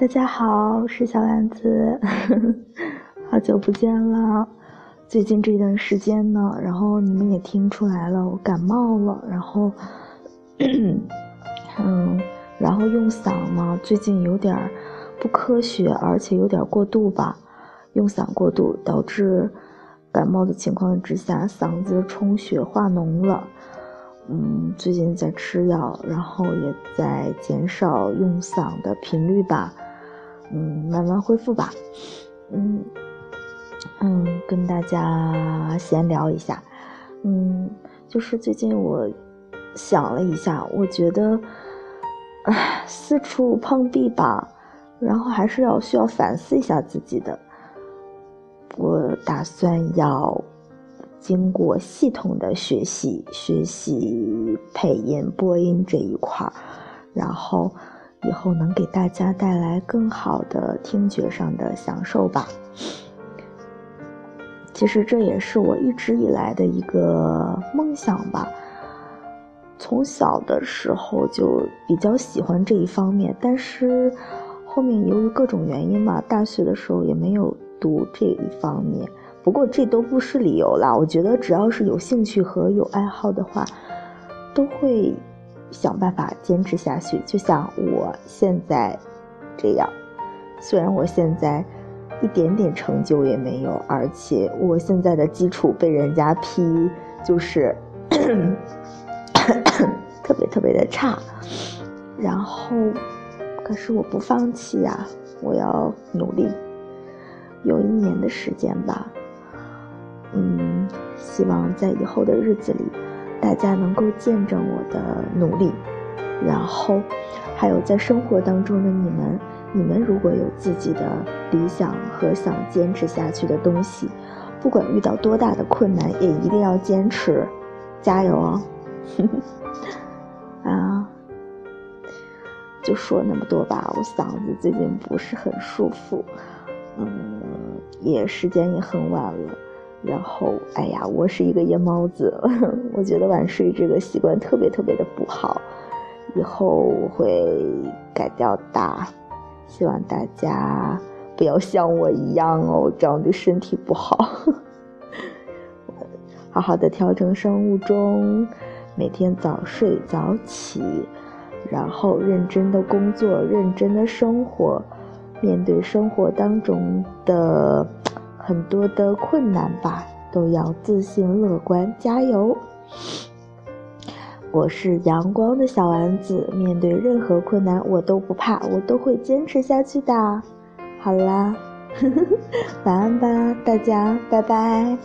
大家好，我是小丸子，好久不见了。最近这段时间呢，然后你们也听出来了，我感冒了，然后，嗯，然后用嗓嘛，最近有点不科学，而且有点过度吧，用嗓过度导致感冒的情况之下，嗓子充血化脓了。嗯，最近在吃药，然后也在减少用嗓的频率吧。嗯，慢慢恢复吧。嗯嗯，跟大家闲聊一下。嗯，就是最近我想了一下，我觉得，唉，四处碰壁吧，然后还是要需要反思一下自己的。我打算要。经过系统的学习，学习配音、播音这一块儿，然后以后能给大家带来更好的听觉上的享受吧。其实这也是我一直以来的一个梦想吧。从小的时候就比较喜欢这一方面，但是后面由于各种原因嘛，大学的时候也没有读这一方面。不过这都不是理由啦，我觉得只要是有兴趣和有爱好的话，都会想办法坚持下去。就像我现在这样，虽然我现在一点点成就也没有，而且我现在的基础被人家批就是 特别特别的差，然后可是我不放弃呀，我要努力，有一年的时间吧。嗯，希望在以后的日子里，大家能够见证我的努力。然后，还有在生活当中的你们，你们如果有自己的理想和想坚持下去的东西，不管遇到多大的困难，也一定要坚持，加油哦！啊，就说那么多吧，我嗓子最近不是很舒服，嗯，也时间也很晚了。然后，哎呀，我是一个夜猫子，我觉得晚睡这个习惯特别特别的不好，以后我会改掉的。希望大家不要像我一样哦，这样对身体不好。好好的调整生物钟，每天早睡早起，然后认真的工作，认真的生活，面对生活当中的。很多的困难吧，都要自信乐观，加油！我是阳光的小丸子，面对任何困难我都不怕，我都会坚持下去的。好啦，晚安吧，大家，拜拜。